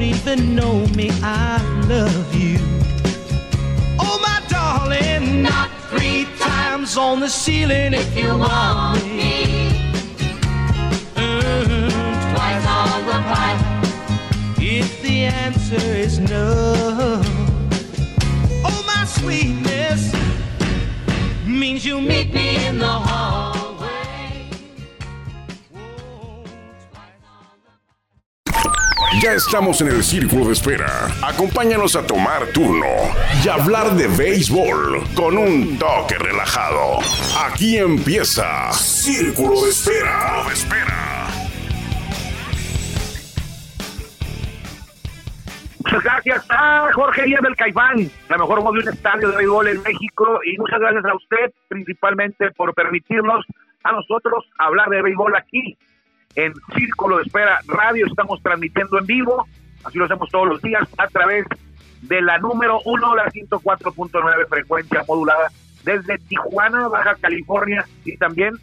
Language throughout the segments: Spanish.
don't even know me. I love you. Oh, my darling, not three times on the ceiling if you want me. Twice on the pipe if the answer is no. Oh, my sweetness means you meet me in the hallway. Ya estamos en el círculo de espera. Acompáñanos a tomar turno y hablar de béisbol con un toque relajado. Aquí empieza Círculo de Espera. Muchas gracias a Jorge Díaz del Caifán, la mejor voz de un estadio de béisbol en México. Y muchas gracias a usted, principalmente, por permitirnos a nosotros hablar de béisbol aquí en Círculo de Espera Radio. Estamos transmitiendo en vivo, así lo hacemos todos los días, a través de la número 1, la 104.9 frecuencia modulada, desde Tijuana, Baja California. Y también,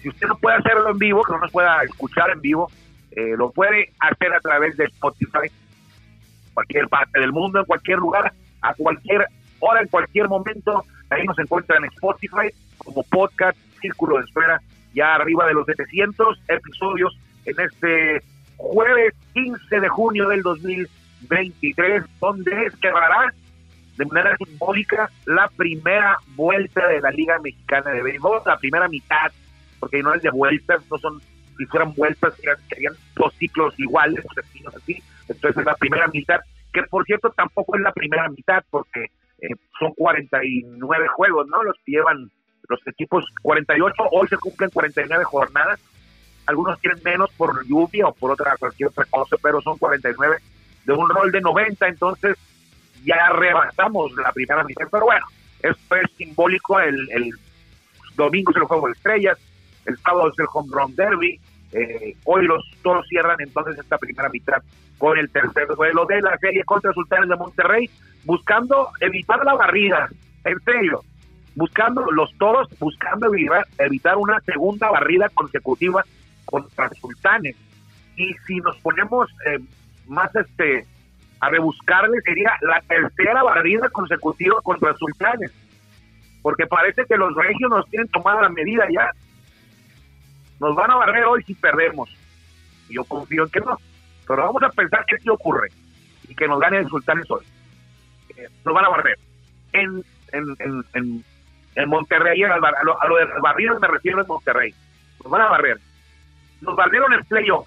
si usted no puede hacerlo en vivo, que no nos pueda escuchar en vivo, eh, lo puede hacer a través de Spotify cualquier parte del mundo, en cualquier lugar, a cualquier hora, en cualquier momento. Ahí nos encuentran en Spotify como podcast Círculo de Espera, ya arriba de los 700 episodios en este jueves 15 de junio del 2023, donde cerrará de manera simbólica la primera vuelta de la Liga Mexicana de Béisbol, la primera mitad, porque no es de vueltas, no son, si fueran vueltas, serían, serían dos ciclos iguales, así, entonces es la primera mitad, que por cierto tampoco es la primera mitad, porque eh, son 49 juegos, ¿no? Los que llevan los equipos 48, hoy se cumplen 49 jornadas, algunos tienen menos por lluvia o por otra cualquier otra cosa, pero son 49 de un rol de 90, entonces ya rebasamos la primera mitad, pero bueno, esto es simbólico, el, el domingo es el juego de estrellas, el sábado es el home run derby, eh, hoy los toros cierran entonces esta primera mitad con el tercer duelo de la serie contra Sultanes de Monterrey, buscando evitar la barrida, en serio, buscando los toros, buscando evitar, una segunda barrida consecutiva contra Sultanes. Y si nos ponemos eh, más este a rebuscarle, sería la tercera barrida consecutiva contra Sultanes. Porque parece que los regios nos tienen tomada la medida ya. Nos van a barrer hoy si perdemos. Yo confío en que no. Pero vamos a pensar que sí ocurre. Y que nos gane el Sultanes hoy. Eh, nos van a barrer. En, en, en, en, en Monterrey, a lo, a de barridas me refiero en Monterrey. Nos van a barrer. Nos barrieron en playoff.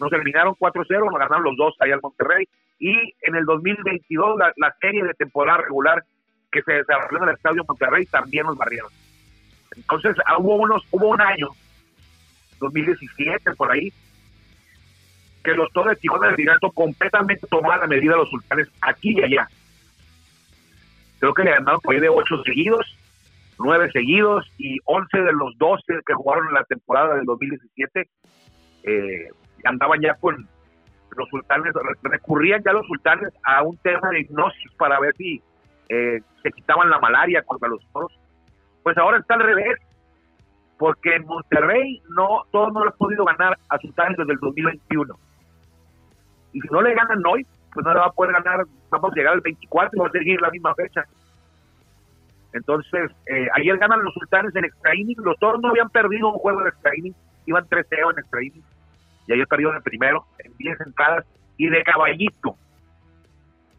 Nos eliminaron 4-0, nos ganaron los dos allá en Monterrey. Y en el 2022, la, la serie de temporada regular que se desarrolló en el Estadio Monterrey también nos barrieron. Entonces, ah, hubo, unos, hubo un año, 2017 por ahí, que los Toros de Tijuana del Directo completamente tomaron la medida de los sultanes aquí y allá. Creo que le ganaron por ahí de 8 seguidos, 9 seguidos y 11 de los 12 que jugaron en la temporada del 2017 eh, andaban ya con los sultanes, recurrían ya los sultanes a un tema de hipnosis para ver si eh, se quitaban la malaria contra los toros. Pues ahora está al revés, porque en Monterrey no, todos no lo han podido ganar a sultanes desde el 2021. Y si no le ganan hoy, pues no le va a poder ganar, vamos a llegar al 24 y va a seguir la misma fecha. Entonces, eh, ayer ganan los sultanes en extra inning, los toros no habían perdido un juego de extra inning, iban 3-0 en extra inning, y ayer perdieron el primero, en 10 entradas, y de caballito,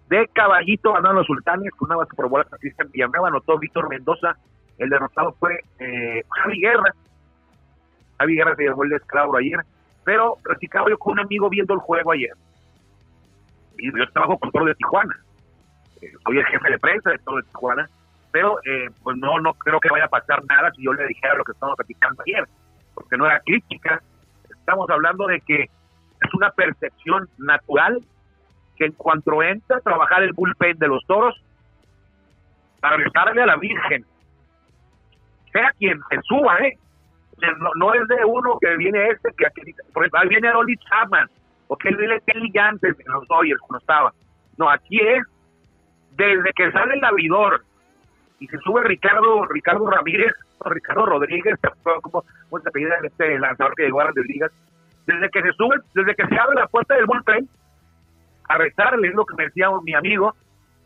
de caballito ganaron los sultanes con una base por bola. Cristian Villanueva, anotó Víctor Mendoza, el derrotado fue eh, Javi Guerra, Javi Guerra se llevó el descalabro ayer, pero platicaba yo con un amigo viendo el juego ayer, y yo trabajo con Toro de Tijuana, eh, soy el jefe de prensa de Toro de Tijuana, pero eh, pues no, no creo que vaya a pasar nada si yo le dijera lo que estamos platicando ayer, porque no era crítica, estamos hablando de que es una percepción natural que en cuanto entra a trabajar el bullpen de los toros, para rezarle a la Virgen, sea quien se suba, ¿eh? No, no es de uno que viene este, que aquí, por ejemplo, ahí viene Oli Chapman, o que él viene Kelly antes en los Dodgers cuando estaba. No, aquí es desde que sale el avidor y se sube Ricardo Ricardo Ramírez, o Ricardo Rodríguez, como se apellida este lanzador que llegó a las ligas, desde que se sube, desde que se abre la puerta del bullpen, a rezarle, es lo que me decía mi amigo,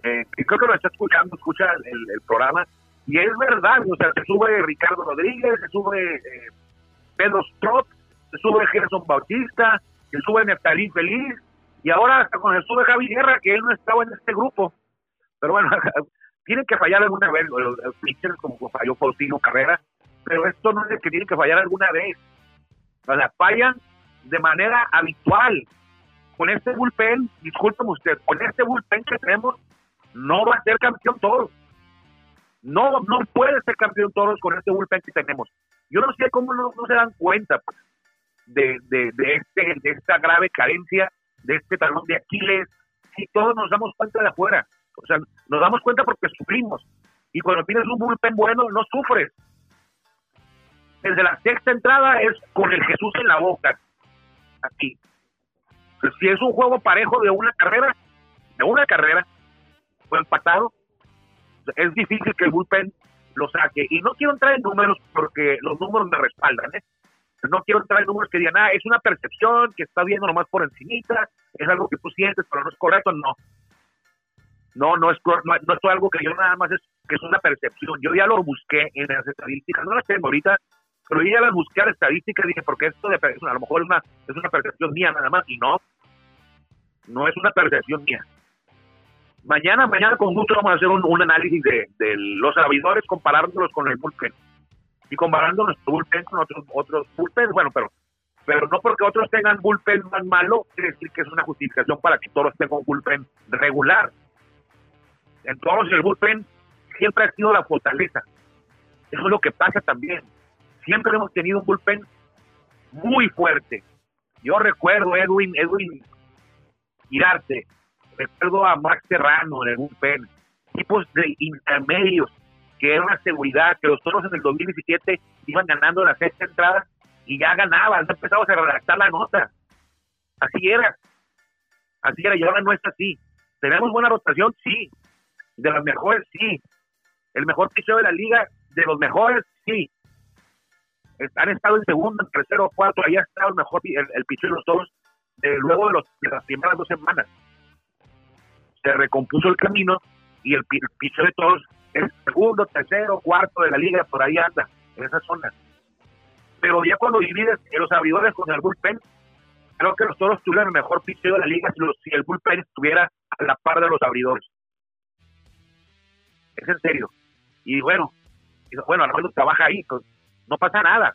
eh, que creo que lo está escuchando, escucha el, programa, y es verdad, o sea, se sube Ricardo Rodríguez, se sube eh, Pedro Strott, se sube Gerson Bautista, se sube Neftalí Feliz, y ahora hasta con el sube Javi Guerra, que él no estaba en este grupo. Pero bueno, tienen que fallar alguna vez, los, pitchers como falló Faustino Carrera, pero esto no es que tienen que fallar alguna vez. O sea, fallan de manera habitual. Con este bullpen, discúlpeme usted, con este bullpen que tenemos, no va a ser campeón todos. No, no puede ser campeón todos con este bullpen que tenemos. Yo no sé cómo no, se dan cuenta pues, de, de, este, de esta grave carencia, de este talón de Aquiles, si todos nos damos cuenta de afuera. O sea, nos damos cuenta porque sufrimos. Y cuando tienes un bullpen bueno, no sufres. Desde la sexta entrada es con el Jesús en la boca aquí. Pues, si es un juego parejo de una carrera, de una carrera, o empatado, es difícil que el bullpen lo saque. Y no quiero entrar en números porque los números me respaldan, ¿eh? No quiero entrar en números que digan, ah, es una percepción que está viendo nomás por encimita, es algo que tú sientes, pero no es correcto, no. No, no es, no, no es algo que yo nada más es que es una percepción. Yo ya lo busqué en las estadísticas, no las tengo ahorita, pero yo ya las busqué a estadísticas y dije, porque esto de, a lo mejor es una, es una percepción mía nada más, y no, no es una percepción mía. Mañana, mañana con gusto vamos a hacer un, análisis de, los servidores comparándolos con el bullpen y comparando nuestro bullpen con otros otros bullpen, bueno, pero pero no porque otros tengan bullpen más malo, quiere decir que es una justificación para que todos tengan un bullpen regular. En todos el bullpen siempre ha sido la fortaleza. Eso es lo que pasa también siempre hemos tenido un bullpen muy fuerte. Yo recuerdo Edwin, Edwin Girarte, recuerdo a Max Serrano en el bullpen, tipos de intermedios que era una seguridad, que los toros en el 2017 iban ganando la sexta entrada y ya ganaban, ya empezamos a redactar la nota. Así era. Así era, y ahora no es así. ¿Tenemos buena rotación? Sí. De las mejores, sí. El mejor picheo de la liga, de los mejores, sí han estado en segundo, en tercero, cuarto, ahí ha estado el mejor el, el de los toros eh, luego de, los, de las primeras dos semanas. Se recompuso el camino y el, el de todos es segundo, tercero, cuarto de la liga, por ahí anda, en esa zona. Pero ya cuando divides los abridores con el bullpen, creo que los toros tuvieran el mejor picheo de la liga si, si el bullpen estuviera a la par de los abridores. Es en serio. Y bueno, bueno, Armando trabaja ahí, pues, no pasa nada.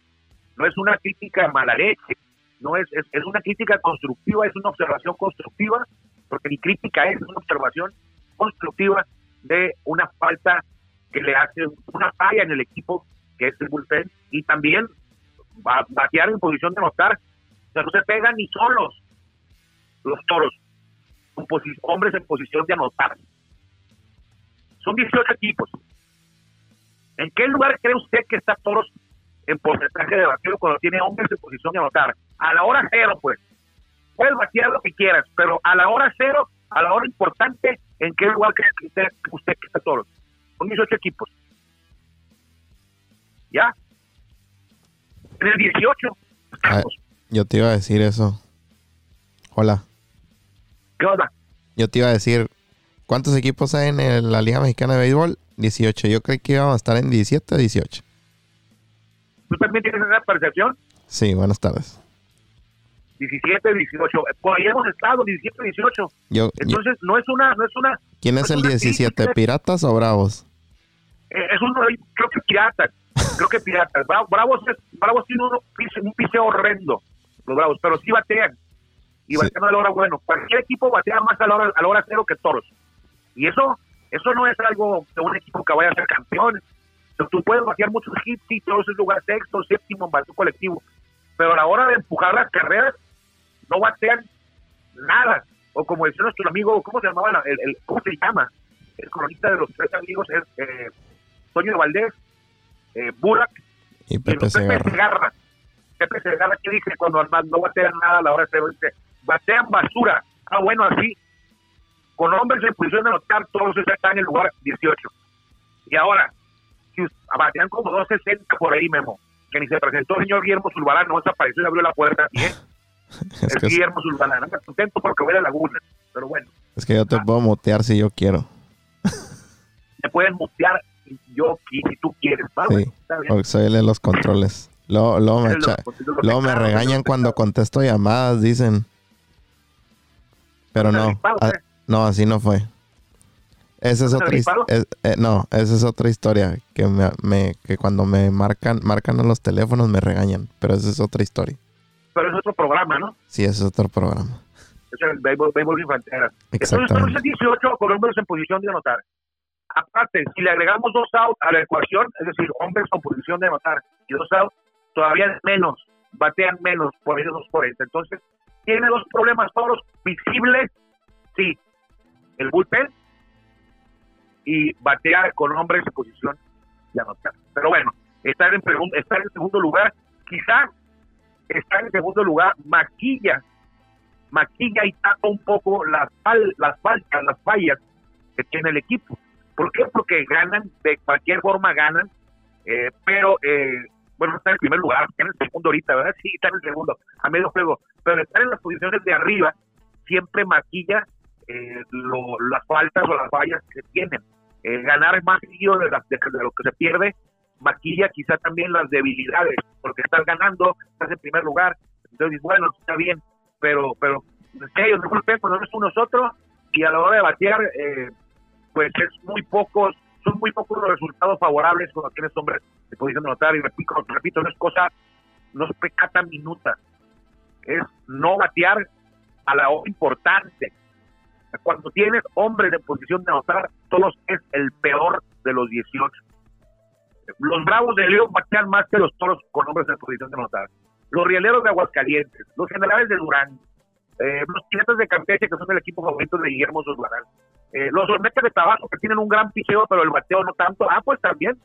No es una crítica mala leche, no es, es, una crítica constructiva, es una observación constructiva, porque mi crítica es una observación constructiva de una falta que le hace una falla en el equipo que es el bullpen y también va batear en posición de anotar. O sea, no se pegan ni solos los toros, hombres en posición de anotar. Son 18 equipos. ¿En qué lugar cree usted que está toros en porcentaje de bateo cuando tiene hombres en posición de anotar. A la hora cero, pues. Puedes batear lo que quieras, pero a la hora cero, a la hora importante, ¿en qué lugar cree que usted, usted que está todos? Son 18 equipos. ¿Ya? En el 18. Ah, yo te iba a decir eso. Hola. ¿Qué onda? Yo te iba a decir, ¿cuántos equipos hay en la Liga Mexicana de Béisbol? 18. Yo creí que íbamos a estar en 17 o 18. ¿Tú también tienes esa percepción? Sí, buenas tardes. 17, 18. Por ahí hemos estado, 17, 18. Yo, Entonces, no es una... No es una ¿Quién es, el 17? ¿Piratas o Bravos? Eh, es uno, creo que Piratas. creo que Piratas. Bravos, es, Bravos tiene uno, un piseo horrendo, los Bravos, pero sí batean. Y batean a la hora bueno. Cualquier equipo batea más a la hora, a la hora cero que Toros. Y eso eso no es algo de un equipo que vaya a ser campeón tú puedes batear muchos hits y todos esos lugares sexto, séptimo en tu colectivo, pero a la hora de empujar las carreras no batean nada. o como decía nuestro amigo, ¿cómo se llamaba? la- El, el- ¿Cómo se llama? El cronista de los tres amigos es eh, Toño de Valdés, eh, Burak Y Pepe Segarra. Segarra. Pepe Segarra que dice cuando no batean nada a la hora de dice, batean basura. Ah, bueno, así, con hombres en posición de anotar, todos están en el lugar 18. Y ahora, si us- batean como 260 por ahí, Memo, que ni se presentó el señor Guillermo Zulbarán, no desapareció y abrió la puerta. Y es Es el Guillermo Zulbarán. Anda contento porque voy a la laguna. Pero bueno, es que yo te puedo mutear si yo quiero. te pueden mutear si yo si tú quieres. ¿va, Sí. Porque soy el de los controles. Luego, luego me, luego me regañan cuando contesto llamadas, dicen. Pero ¿Estás no, ah? No, así no fue. Esa es ¿Estás otra es- eh, no, esa es otra historia que me, me- que cuando me marcan marcan a los teléfonos me regañan, pero esa es otra historia. Pero es otro programa, ¿no? Sí, ese es otro programa. Es el béisbol, béisbol sin fronteras. Entonces, entonces 18 con hombres en posición de anotar. Aparte, si le agregamos dos outs a la ecuación, es decir, hombres con posición de anotar y dos outs, todavía menos, batean menos por de 240. Entonces, tiene dos problemas todos visibles, sí, el bullpen y batear con hombres en posición de anotar. Pero bueno, estar en, estar en segundo lugar, quizá estar en segundo lugar maquilla maquilla y tapa un poco las, las faltas, las fallas que tiene el equipo. ¿Por qué? Porque ganan, de cualquier forma ganan, eh, pero, eh, bueno, está en el primer lugar, está en el segundo ahorita, ¿verdad? Sí, está en el segundo, a medio juego, pero estar en las posiciones de arriba siempre maquilla eh, lo- las faltas o las fallas que tienen. Eh, ganar más de, las- de- lo que se pierde, maquilla quizá también las debilidades, porque estás ganando, estás en primer lugar, entonces, bueno, está bien, pero pero ellos no golpean cuando no es uno nosotros y a la hora de batear eh, pues es muy pocos son muy pocos los resultados favorables cuando tienes hombres posición de notar y repito, repito no es cosa no es pecata minuta es no batear a la hora importante cuando tienes hombres en posición de anotar todos es el peor de los 18 los bravos de León batean más que los toros con hombres en posición de anotar. Los rieleros de Aguascalientes, los generales de Durán, eh, los piratas de Campeche, que son el equipo favorito de Guillermo Zulbarán, eh, los olmecas de Tabasco, que tienen un gran picheo, pero el bateo no tanto, ah, pues también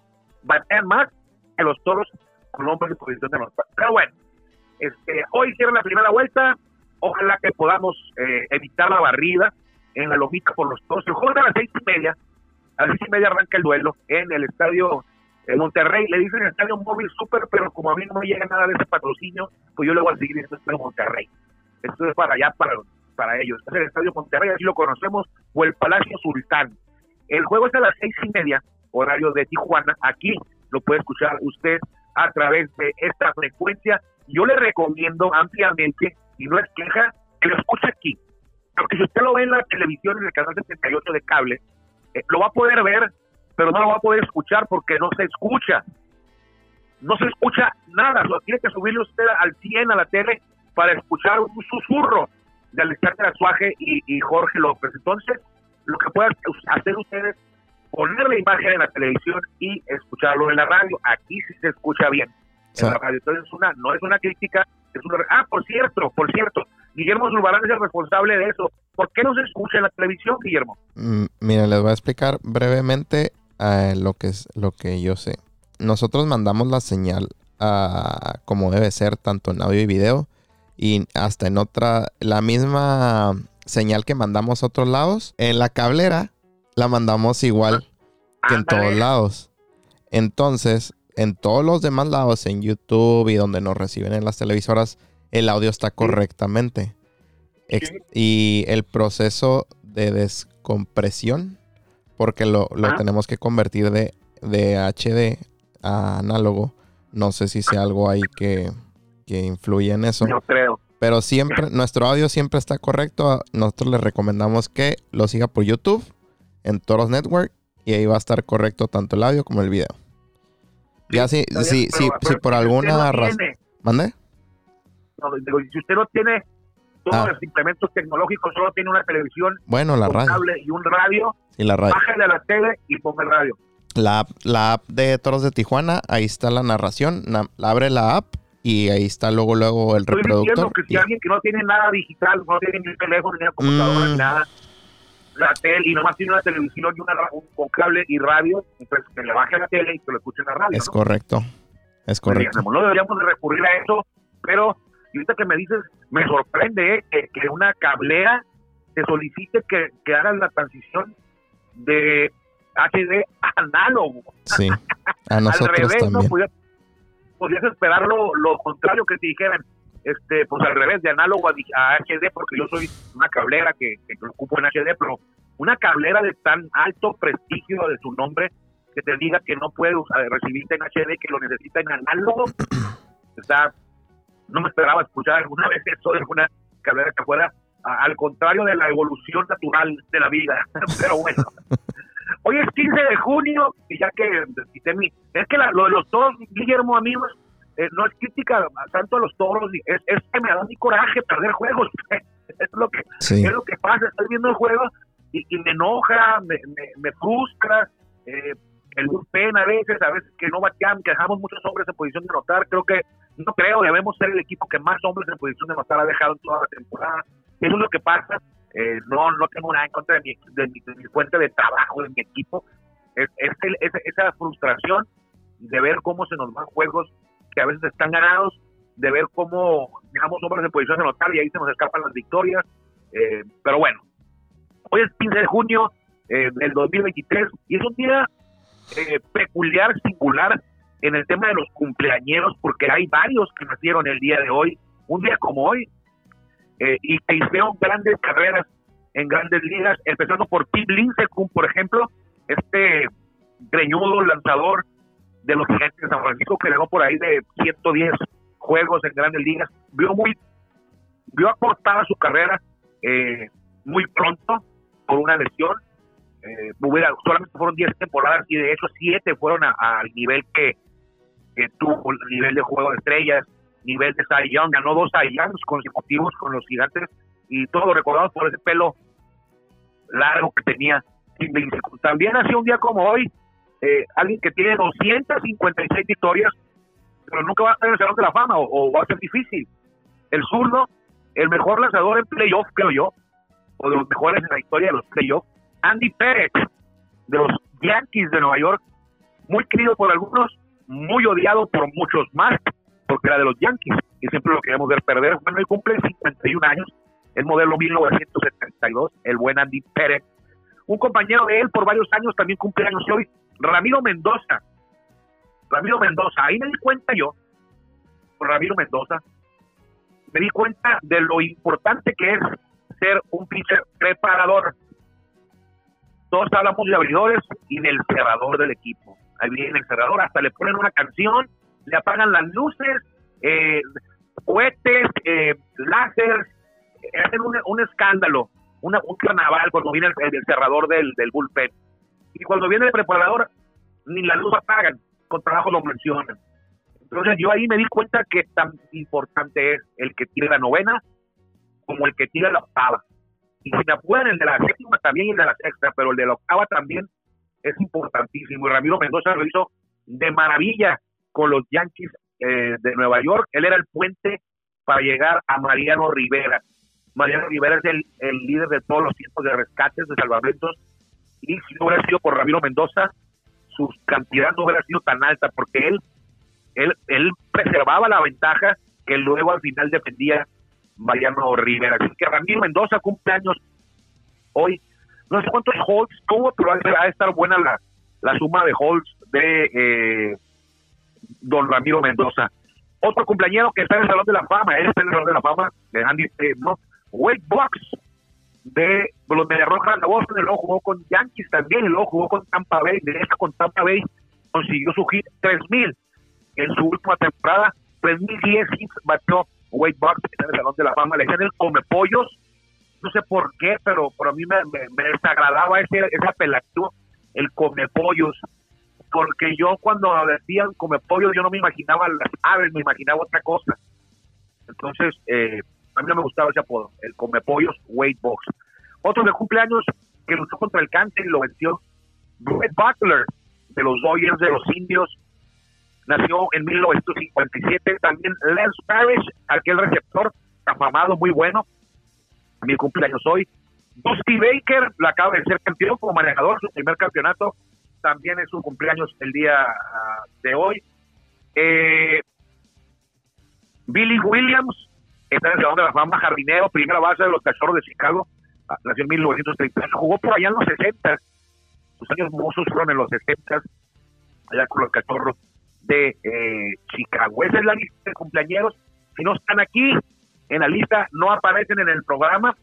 batean más que los toros con hombres en posición de anotar. Pero bueno, este, hoy cierra la primera vuelta, ojalá que podamos eh, evitar la barrida en la lomita por los toros. El juego es a las seis y media, a las seis y media arranca el duelo en el estadio en Monterrey, le dicen el estadio móvil super, pero como a mí no me llega nada de ese patrocinio, pues yo le voy a seguir diciendo estadio Monterrey. Esto es para allá, para, para ellos. Es el estadio Monterrey, así lo conocemos, o el Palacio Sultán. El juego es a las seis y media, horario de Tijuana. Aquí lo puede escuchar usted a través de esta frecuencia. Yo le recomiendo ampliamente, y no es queja, que lo escuche aquí. Porque si usted lo ve en la televisión, en el canal 78 de cable, eh, lo va a poder ver, pero no lo va a poder escuchar porque no se escucha. No se escucha nada, lo tiene que subirle usted al 100 a la tele para escuchar un susurro de Alexander Azuaje y, y Jorge López. Entonces, lo que puedan hacer ustedes poner la imagen en la televisión y escucharlo en la radio. Aquí sí se escucha bien en la radio. Entonces, una, no es una crítica, es una... Ah, por cierto, por cierto, Guillermo Zulbarán es el responsable de eso. ¿Por qué no se escucha en la televisión, Guillermo? Mm, Mira, les voy a explicar brevemente eh, lo que es lo que yo sé. Nosotros mandamos la señal a como debe ser, tanto en audio y video, y hasta en otra, la misma señal que mandamos a otros lados, en la cablera la mandamos igual que en todos lados. Entonces, en todos los demás lados, en YouTube y donde nos reciben en las televisoras, el audio está correctamente. Ex- Sí. Y el proceso de descompresión, porque lo, lo tenemos que convertir de, de HD a análogo. No sé si sea algo ahí que, que influye en eso. Yo creo. Pero siempre, nuestro audio siempre está correcto. Nosotros les recomendamos que lo siga por YouTube, en Toros Network, y ahí va a estar correcto tanto el audio como el video. Ya si, bien, si, si, si por si usted alguna no razón... ¿Mande? Si usted no tiene todos Ah. los implementos tecnológicos, solo tiene una televisión, Bueno, la un radio. cable y un radio, Y la radio. bájale a la tele y ponga el radio. La, app- la app de Toros de Tijuana, ahí está la narración. Na- abre la app y ahí está luego luego el Estoy reproductor. diciendo que si y- alguien que no tiene nada digital, no tiene ni teléfono, ni una computadora, Mm. ni nada, la tele, y nomás tiene una televisión y una un, con cable y radio, entonces que le baje la tele y que lo escuche en la radio. es ¿no? correcto. Es correcto. Digamos, No deberíamos de recurrir a eso, pero y ahorita que me dices, me sorprende eh, que, que una cablera te solicite que, que hagas la transición de HD a análogo. Sí. A Al nosotros revés, ¿no? también. Podías, podías esperar lo, lo contrario que te dijeran, este, pues al revés, de análogo a, a HD, porque yo soy una cablera que, que lo ocupo en HD, pero una cablera de tan alto prestigio de su nombre que te diga que no puede recibirte en HD, que lo necesita en análogo, sea, no me esperaba escuchar alguna vez eso de una cablera que fuera a- al contrario de la evolución natural de la vida, pero bueno. Hoy es 15 de junio, y ya que quité mi- es que la- lo de los toros, Guillermo, amigos, eh, no es crítica tanto a los toros, es, es que me da mi coraje perder juegos. es lo que Sí. es lo que pasa, estoy viendo el juego y, y me enoja, me, me, me frustra, eh, el bullpen a veces, a veces que no bateamos, que dejamos muchos hombres en posición de anotar, creo que, no creo, debemos ser el equipo que más hombres en posición de anotar ha dejado en toda la temporada, eso es lo que pasa, eh, no no tengo nada en contra de mi, de mi, de mi fuente de trabajo, de mi equipo, es, es es- esa frustración de ver cómo se nos van juegos que a veces están ganados, de ver cómo dejamos hombres en posición de anotar y ahí se nos escapan las victorias, eh, pero bueno, hoy es 15 de junio eh, del 2023 y es un día eh, peculiar, singular en el tema de los cumpleañeros, porque hay varios que nacieron el día de hoy, un día como hoy, eh, y que hicieron grandes carreras en grandes ligas, empezando por Tim Lincecum, por ejemplo, este greñudo lanzador de los gigantes de San Francisco que llegó por ahí de 110 juegos en grandes ligas, vio muy vio acortada su carrera eh, muy pronto por una lesión. Eh, hubiera- solamente fueron 10 temporadas y de hecho 7 fueron al nivel que, que tuvo, el nivel de juego de estrellas, nivel de Cy Young. Ganó dos Cy consecutivos con los gigantes y todos lo recordamos por ese pelo largo que tenía. También hacía un día como hoy, eh, alguien que tiene 256 victorias, pero nunca va a estar en el Salón de la Fama o, o va a ser difícil. El zurdo, el mejor lanzador en playoff, creo yo, o de los mejores en la historia de los playoffs, Andy Pérez, de los Yankees de Nueva York, muy querido por algunos, muy odiado por muchos más, porque era de los Yankees y siempre lo queremos ver perder. Bueno, él cumple 51 años, el modelo 1972, el buen Andy Pérez. Un compañero de él por varios años también cumple años hoy, Ramiro Mendoza. Ramiro Mendoza, ahí me di cuenta yo, Ramiro Mendoza, me di cuenta de lo importante que es ser un pitcher preparador. Todos hablamos de abridores y del cerrador del equipo. Ahí viene el cerrador, hasta le ponen una canción, le apagan las luces, eh, cohetes, eh, láser, eh, hacen un, escándalo, un carnaval cuando viene el, cerrador del, del bullpen. Y cuando viene el preparador, ni la luz apagan, con trabajo lo mencionan. Entonces yo ahí me di cuenta que tan importante es el que tira la novena como el que tira la octava. Y si me apuran, el de la séptima también y el de la sexta, pero el de la octava también es importantísimo. Y Ramiro Mendoza lo hizo de maravilla con los Yankees eh, de Nueva York. Él era el puente para llegar a Mariano Rivera. Mariano Rivera es el, el líder de todos los tiempos de rescates, de salvamentos. Y si no hubiera sido por Ramiro Mendoza, su cantidad no hubiera sido tan alta, porque él, él, él preservaba la ventaja que luego al final defendía Mariano Rivera. Así que Ramiro Mendoza cumple años hoy. No sé cuántos holds tuvo, pero va a estar buena la, la suma de holds de eh, don Ramiro Mendoza. Otro cumpleañero que está en el Salón de la Fama, él está en el Salón de la Fama de Andy, eh, no, Wade Box de los de Boston, y luego jugó con Yankees también, y luego jugó con Tampa Bay, de hecho con Tampa Bay consiguió su hit 3000 en su última temporada, 3010 hits batió Wade Salón de la Fama, le decían el come pollos, no sé por qué, pero por a mí me, me, me desagradaba ese, ese apelativo, el come pollos, porque yo cuando decían come pollos yo no me imaginaba las aves, me imaginaba otra cosa. Entonces, eh, a mí no me gustaba ese apodo, el come pollos Wade Box. Otro de cumpleaños que luchó contra el cáncer y lo venció, Brett Butler, de los Dodgers de los Indios, nació en 1957. También Lance Parrish, aquel receptor afamado, muy bueno. Mi cumpleaños hoy. Dusty Baker, la acaba de ser campeón como manejador, su primer campeonato. También es su cumpleaños el día ah, de hoy. Eh, Billy Williams, está en el Salón de la Fama, jardinero, primera base de los Cachorros de Chicago, ah, nació en 1930, jugó por allá en los 60, sus años mozos fueron en los 60, allá con los Cachorros de eh, Chicago. Esa es la lista de cumpleaños. Si no están aquí en la lista, no aparecen en el programa.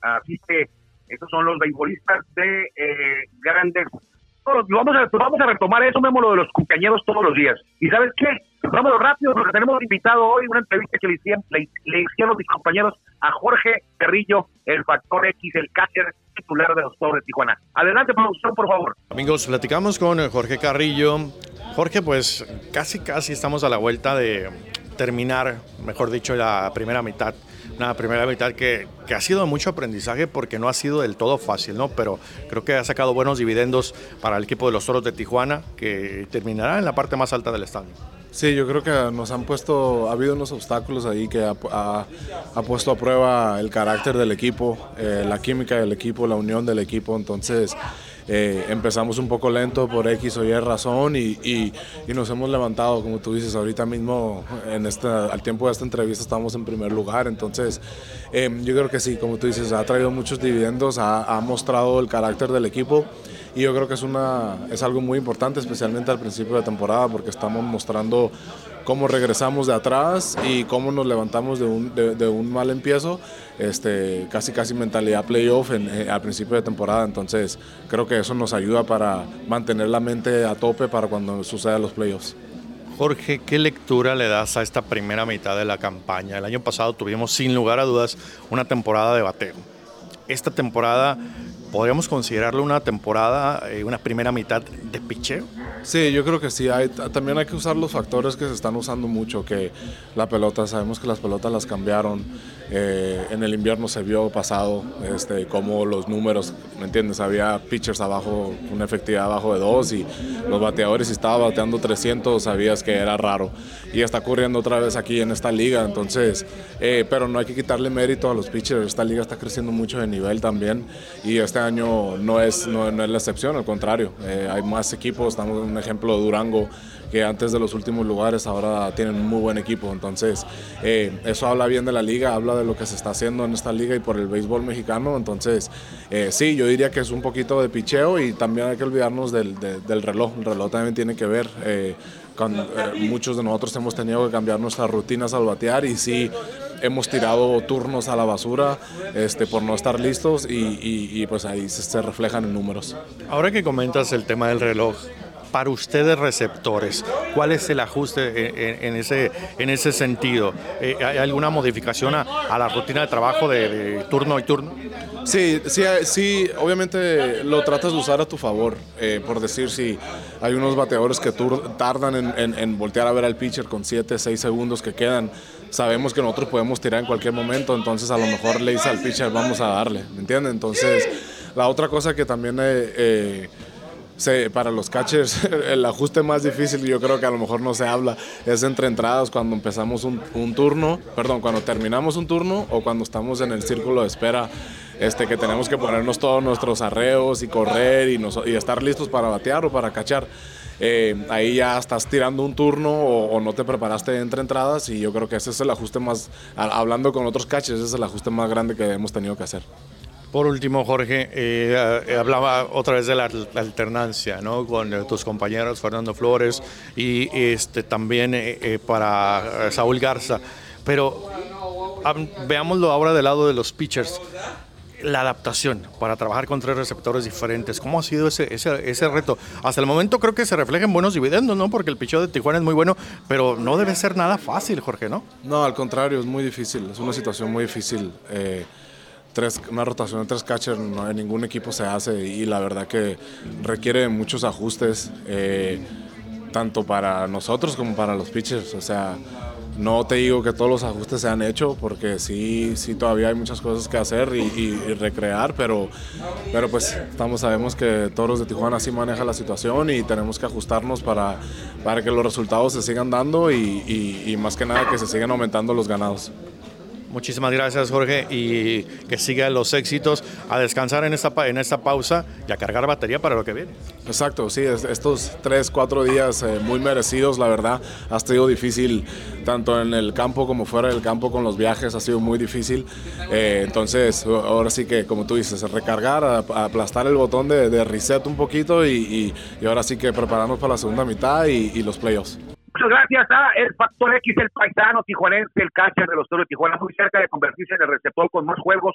Así que esos son los beisbolistas de eh, grandes. Vamos a, vamos a retomar eso mismo, lo de los cumpleaños todos los días. ¿Y sabes qué? Vámonos rápido porque tenemos invitado hoy una entrevista que le hicieron, le, le hicieron mis compañeros a Jorge Carrillo, el Factor X, el catcher titular de los Toros de Tijuana. Adelante, producción, por favor. Amigos, platicamos con Jorge Carrillo, Jorge, pues casi casi estamos a la vuelta de terminar, mejor dicho, la primera mitad. Una primera mitad que, que, ha sido mucho aprendizaje porque no ha sido del todo fácil, ¿no? Pero creo que ha sacado buenos dividendos para el equipo de los Toros de Tijuana, que terminará en la parte más alta del estadio. Sí, yo creo que nos han puesto, ha habido unos obstáculos ahí que ha, ha, puesto a prueba el carácter del equipo, eh, la química del equipo, la unión del equipo. Entonces, eh, empezamos un poco lento por X o Y razón y, y, y, nos hemos levantado, como tú dices, ahorita mismo en esta, al tiempo de esta entrevista estamos en primer lugar, entonces eh, yo creo que sí, como tú dices, ha traído muchos dividendos, ha, ha mostrado el carácter del equipo y yo creo que es, una, es algo muy importante, especialmente al principio de temporada, porque estamos mostrando cómo regresamos de atrás y cómo nos levantamos de un, de, un mal empiezo, este, casi casi mentalidad playoff eh, al principio de temporada, entonces creo que eso nos ayuda para mantener la mente a tope para cuando sucedan los playoffs. Jorge, ¿qué lectura le das a esta primera mitad de la campaña? El año pasado tuvimos sin lugar a dudas una temporada de bateo. Esta temporada ¿Podríamos considerarlo una temporada, eh, una primera mitad de picheo? Sí, yo creo que sí. Hay, también hay que usar los factores que se están usando mucho, que la pelota, sabemos que las pelotas las cambiaron. Eh, en el invierno se vio pasado este, como los números, ¿me entiendes? Había pitchers abajo, una efectividad abajo de dos y los bateadores, si estaba bateando 300, sabías que era raro. Y está ocurriendo otra vez aquí en esta liga, entonces, eh, pero no hay que quitarle mérito a los pitchers. Esta liga está creciendo mucho de nivel también y este año no es, no, es la excepción, al contrario. Eh, hay más equipos, estamos en un ejemplo de Durango que antes de los últimos lugares ahora tienen un muy buen equipo. Entonces, eh, eso habla bien de la liga, habla de lo que se está haciendo en esta liga y por el béisbol mexicano. Entonces, eh, sí, yo diría que es un poquito de picheo y también hay que olvidarnos del, de, del reloj. El reloj también tiene que ver. Con, muchos de nosotros hemos tenido que cambiar nuestras rutinas al batear y sí hemos tirado turnos a la basura este, por no estar listos y, y, y pues ahí se, se reflejan en números. Ahora que comentas el tema del reloj, para ustedes receptores? ¿Cuál es el ajuste en, en ese, en ese sentido? Eh, ¿Hay alguna modificación a, a, la rutina de trabajo de, de, turno y turno? Sí, sí, sí, obviamente lo tratas de usar a tu favor. Eh, por decir, si hay unos bateadores que tardan en, en, en, voltear a ver al pitcher con 7, 6 segundos que quedan, sabemos que nosotros podemos tirar en cualquier momento, entonces a lo mejor le dice al pitcher, vamos a darle, ¿me entiendes? Entonces, la otra cosa que también... Eh, eh, para los catchers el ajuste más difícil, yo creo que a lo mejor no se habla, es entre entradas cuando empezamos un, un, turno, perdón, cuando terminamos un turno o cuando estamos en el círculo de espera, este, que tenemos que ponernos todos nuestros arreos y correr y, nos, y estar listos para batear o para cachar. Eh, ahí ya estás tirando un turno o, no te preparaste entre entradas y yo creo que ese es el ajuste más, hablando con otros catchers, ese es el ajuste más grande que hemos tenido que hacer. Por último, Jorge, eh, hablaba otra vez de la, alternancia ¿no? con eh, tus compañeros Fernando Flores y este, también eh, para Saúl Garza. Pero veámoslo ahora del lado de los pitchers. La adaptación para trabajar con tres receptores diferentes. ¿Cómo ha sido ese, ese, ese reto? Hasta el momento creo que se refleja en buenos dividendos, ¿no? Porque el picheo de Tijuana es muy bueno, pero no debe ser nada fácil, Jorge, ¿no? No, al contrario, es muy difícil. Es una situación muy difícil. Eh, tres, una rotación de tres catchers no, en ningún equipo se hace y la verdad que requiere muchos ajustes, eh, tanto para nosotros como para los pitchers. O sea, No te digo que todos los ajustes se han hecho porque sí, sí todavía hay muchas cosas que hacer y, recrear, pero, pero pues estamos, sabemos que Toros de Tijuana sí maneja la situación y tenemos que ajustarnos para, para que los resultados se sigan dando y, y más que nada que se sigan aumentando los ganados. Muchísimas gracias, Jorge, y que sigan los éxitos. A descansar en esta, en esta pausa y a cargar batería para lo que viene. Exacto, sí, estos tres, cuatro días eh, muy merecidos, la verdad. Ha sido difícil tanto en el campo como fuera del campo con los viajes, ha sido muy difícil. Eh, entonces, ahora sí que, como tú dices, recargar, aplastar el botón de, reset un poquito y, ahora sí que prepararnos para la segunda mitad y, y los playoffs. Muchas gracias a el Factor X, el paisano tijuanense, el catcher de los Toros de Tijuana, muy cerca de convertirse en el receptor con más juegos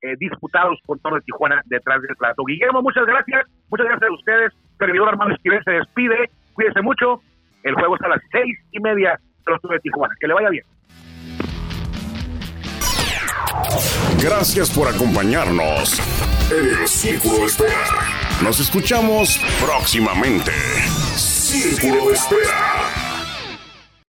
eh, disputados con Toros de Tijuana detrás del plato. Guillermo, muchas gracias. Muchas gracias a ustedes. Servidor Armando Esquivel se despide. Cuídense mucho. El juego es a las seis y media de los Toros de Tijuana. Que le vaya bien. Gracias por acompañarnos en el Círculo de Espera. Nos escuchamos próximamente. Círculo de Espera.